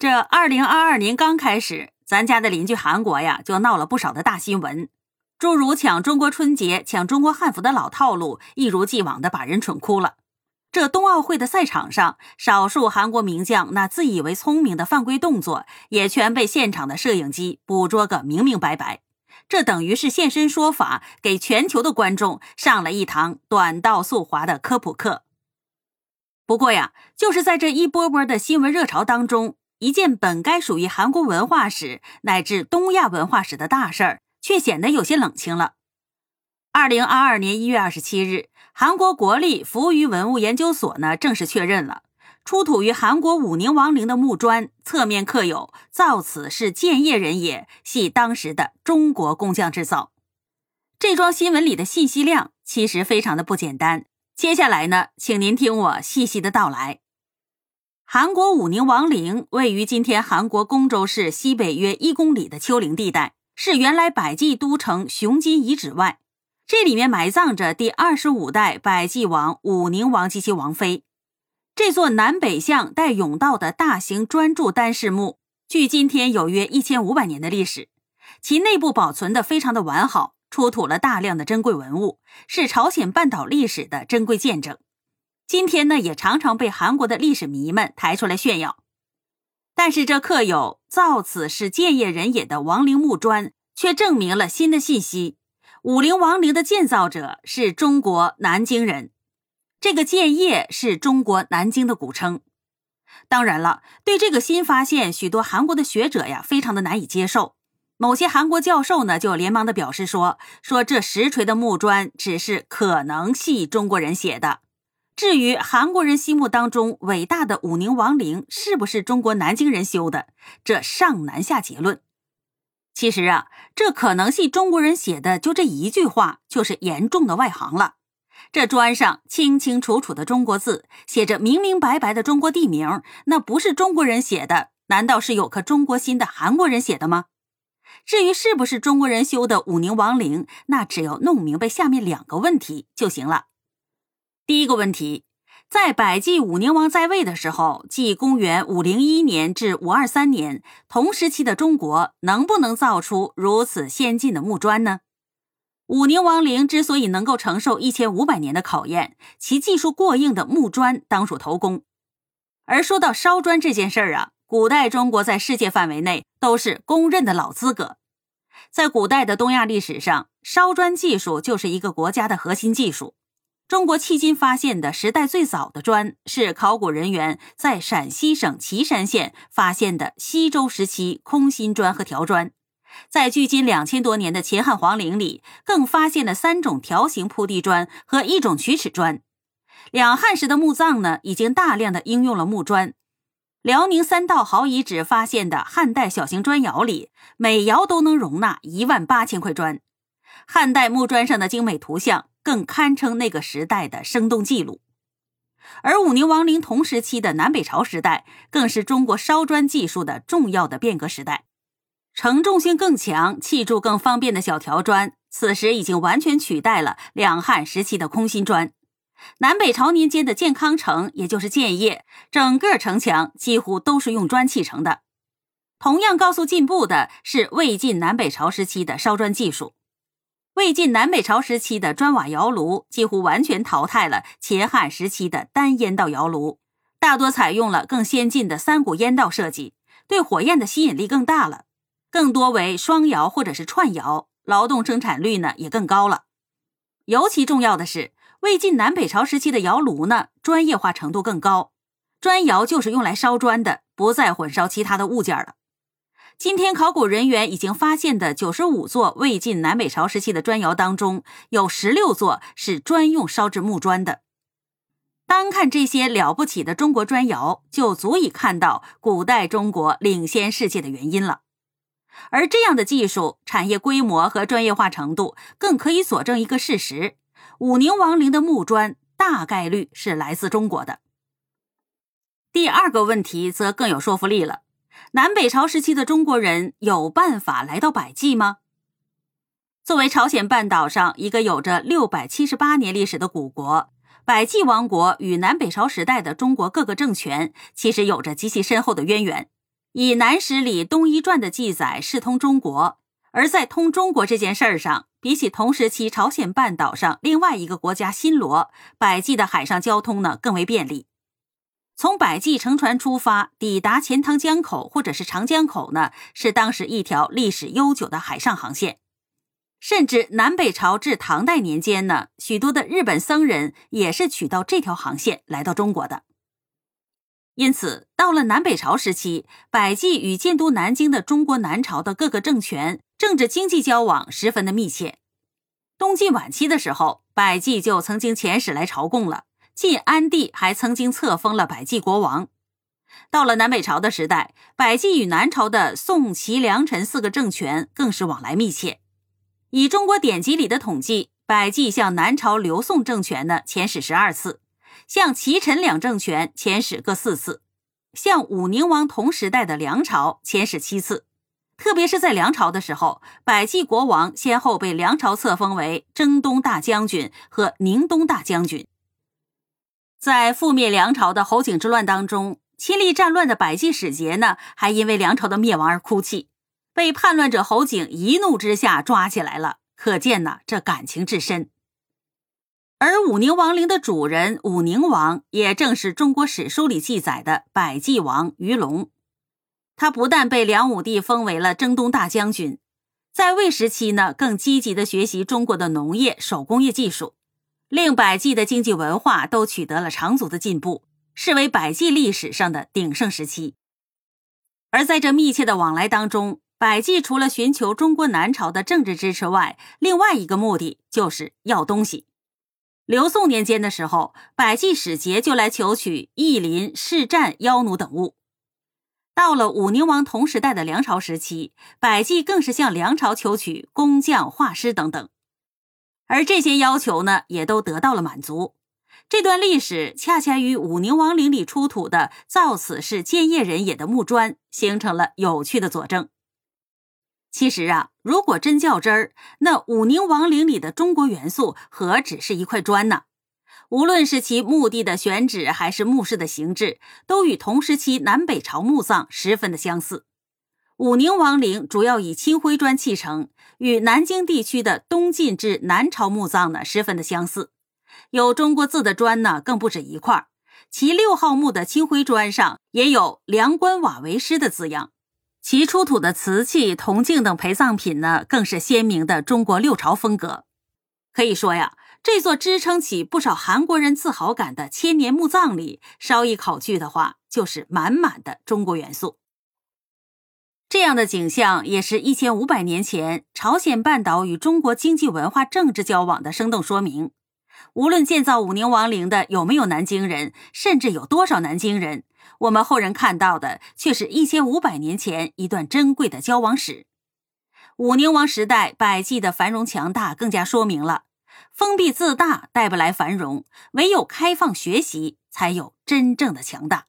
这二零二二年刚开始，咱家的邻居韩国呀，就闹了不少的大新闻，诸如抢中国春节、抢中国汉服的老套路，一如既往的把人蠢哭了。这冬奥会的赛场上，少数韩国名将那自以为聪明的犯规动作，也全被现场的摄影机捕捉个明明白白。这等于是现身说法，给全球的观众上了一堂短道速滑的科普课。不过呀，就是在这一波波的新闻热潮当中。一件本该属于韩国文化史乃至东亚文化史的大事儿，却显得有些冷清了。二零二二年一月二十七日，韩国国立扶余文物研究所呢正式确认了，出土于韩国武宁王陵的木砖侧面刻有“造此是建业人也”，系当时的中国工匠制造。这桩新闻里的信息量其实非常的不简单。接下来呢，请您听我细细的道来。韩国武宁王陵位于今天韩国公州市西北约一公里的丘陵地带，是原来百济都城雄津遗址外。这里面埋葬着第二十五代百济王武宁王及其王妃。这座南北向带甬道的大型砖筑单室墓，距今天有约一千五百年的历史，其内部保存的非常的完好，出土了大量的珍贵文物，是朝鲜半岛历史的珍贵见证。今天呢，也常常被韩国的历史迷们抬出来炫耀，但是这刻有“造此是建业人也”的王陵木砖，却证明了新的信息：武陵王陵的建造者是中国南京人。这个建业是中国南京的古称。当然了，对这个新发现，许多韩国的学者呀，非常的难以接受。某些韩国教授呢，就连忙的表示说：“说这实锤的木砖只是可能系中国人写的。”至于韩国人心目当中伟大的武宁王陵是不是中国南京人修的，这尚难下结论。其实啊，这可能系中国人写的，就这一句话就是严重的外行了。这砖上清清楚楚的中国字，写着明明白白的中国地名，那不是中国人写的，难道是有颗中国心的韩国人写的吗？至于是不是中国人修的武宁王陵，那只要弄明白下面两个问题就行了。第一个问题，在百济武宁王在位的时候，即公元五零一年至五二三年同时期的中国，能不能造出如此先进的木砖呢？武宁王陵之所以能够承受一千五百年的考验，其技术过硬的木砖当属头功。而说到烧砖这件事儿啊，古代中国在世界范围内都是公认的老资格。在古代的东亚历史上，烧砖技术就是一个国家的核心技术。中国迄今发现的时代最早的砖，是考古人员在陕西省岐山县发现的西周时期空心砖和条砖。在距今两千多年的秦汉皇陵里，更发现了三种条形铺地砖和一种曲尺砖。两汉时的墓葬呢，已经大量的应用了木砖。辽宁三道壕遗址发现的汉代小型砖窑里，每窑都能容纳一万八千块砖。汉代木砖上的精美图像。更堪称那个时代的生动记录，而武宁王陵同时期的南北朝时代，更是中国烧砖技术的重要的变革时代。承重性更强、砌筑更方便的小条砖，此时已经完全取代了两汉时期的空心砖。南北朝年间的建康城，也就是建业，整个城墙几乎都是用砖砌成的。同样高速进步的是魏晋南北朝时期的烧砖技术。魏晋南北朝时期的砖瓦窑炉几乎完全淘汰了秦汉时期的单烟道窑炉，大多采用了更先进的三股烟道设计，对火焰的吸引力更大了，更多为双窑或者是串窑，劳动生产率呢也更高了。尤其重要的是，魏晋南北朝时期的窑炉呢专业化程度更高，砖窑就是用来烧砖的，不再混烧其他的物件了。今天，考古人员已经发现的九十五座魏晋南北朝时期的砖窑当中，有十六座是专用烧制木砖的。单看这些了不起的中国砖窑，就足以看到古代中国领先世界的原因了。而这样的技术、产业规模和专业化程度，更可以佐证一个事实：武宁王陵的木砖大概率是来自中国的。第二个问题则更有说服力了。南北朝时期的中国人有办法来到百济吗？作为朝鲜半岛上一个有着六百七十八年历史的古国，百济王国与南北朝时代的中国各个政权其实有着极其深厚的渊源。以《南史》里《东夷传》的记载是通中国，而在通中国这件事儿上，比起同时期朝鲜半岛上另外一个国家新罗，百济的海上交通呢更为便利。从百济乘船出发，抵达钱塘江口或者是长江口呢，是当时一条历史悠久的海上航线。甚至南北朝至唐代年间呢，许多的日本僧人也是取到这条航线来到中国的。因此，到了南北朝时期，百济与建都南京的中国南朝的各个政权政治经济交往十分的密切。东晋晚期的时候，百济就曾经遣使来朝贡了，晋安帝还曾经册封了百济国王。到了南北朝的时代，百济与南朝的宋、齐、梁、陈四个政权更是往来密切。以中国典籍里的统计，百济向南朝刘宋政权呢遣使十二次。向齐陈两政权遣使各四次，向武宁王同时代的梁朝遣使七次。特别是在梁朝的时候，百济国王先后被梁朝册封为征东大将军和宁东大将军。在覆灭梁朝的侯景之乱当中，亲历战乱的百济使节呢，还因为梁朝的灭亡而哭泣，被叛乱者侯景一怒之下抓起来了。可见呢，这感情至深。而武宁王陵的主人武宁王，也正是中国史书里记载的百济王于龙。他不但被梁武帝封为了征东大将军，在魏时期呢，更积极的学习中国的农业、手工业技术，令百济的经济文化都取得了长足的进步，视为百济历史上的鼎盛时期。而在这密切的往来当中，百济除了寻求中国南朝的政治支持外，另外一个目的就是要东西。刘宋年间的时候，百济使节就来求取义林、市战、妖奴等物。到了武宁王同时代的梁朝时期，百济更是向梁朝求取工匠、画师等等，而这些要求呢，也都得到了满足。这段历史恰恰与武宁王陵里出土的“造此是建业人也”的木砖形成了有趣的佐证。其实啊，如果真较真儿，那武宁王陵里的中国元素何止是一块砖呢？无论是其墓地的选址，还是墓室的形制，都与同时期南北朝墓葬十分的相似。武宁王陵主要以青灰砖砌成，与南京地区的东晋至南朝墓葬呢十分的相似。有中国字的砖呢更不止一块，其六号墓的青灰砖上也有“梁官瓦为师”的字样。其出土的瓷器、铜镜等陪葬品呢，更是鲜明的中国六朝风格。可以说呀，这座支撑起不少韩国人自豪感的千年墓葬里，稍一考据的话，就是满满的中国元素。这样的景象，也是一千五百年前朝鲜半岛与中国经济文化政治交往的生动说明。无论建造武宁王陵的有没有南京人，甚至有多少南京人，我们后人看到的却是一千五百年前一段珍贵的交往史。武宁王时代百济的繁荣强大，更加说明了封闭自大带不来繁荣，唯有开放学习才有真正的强大。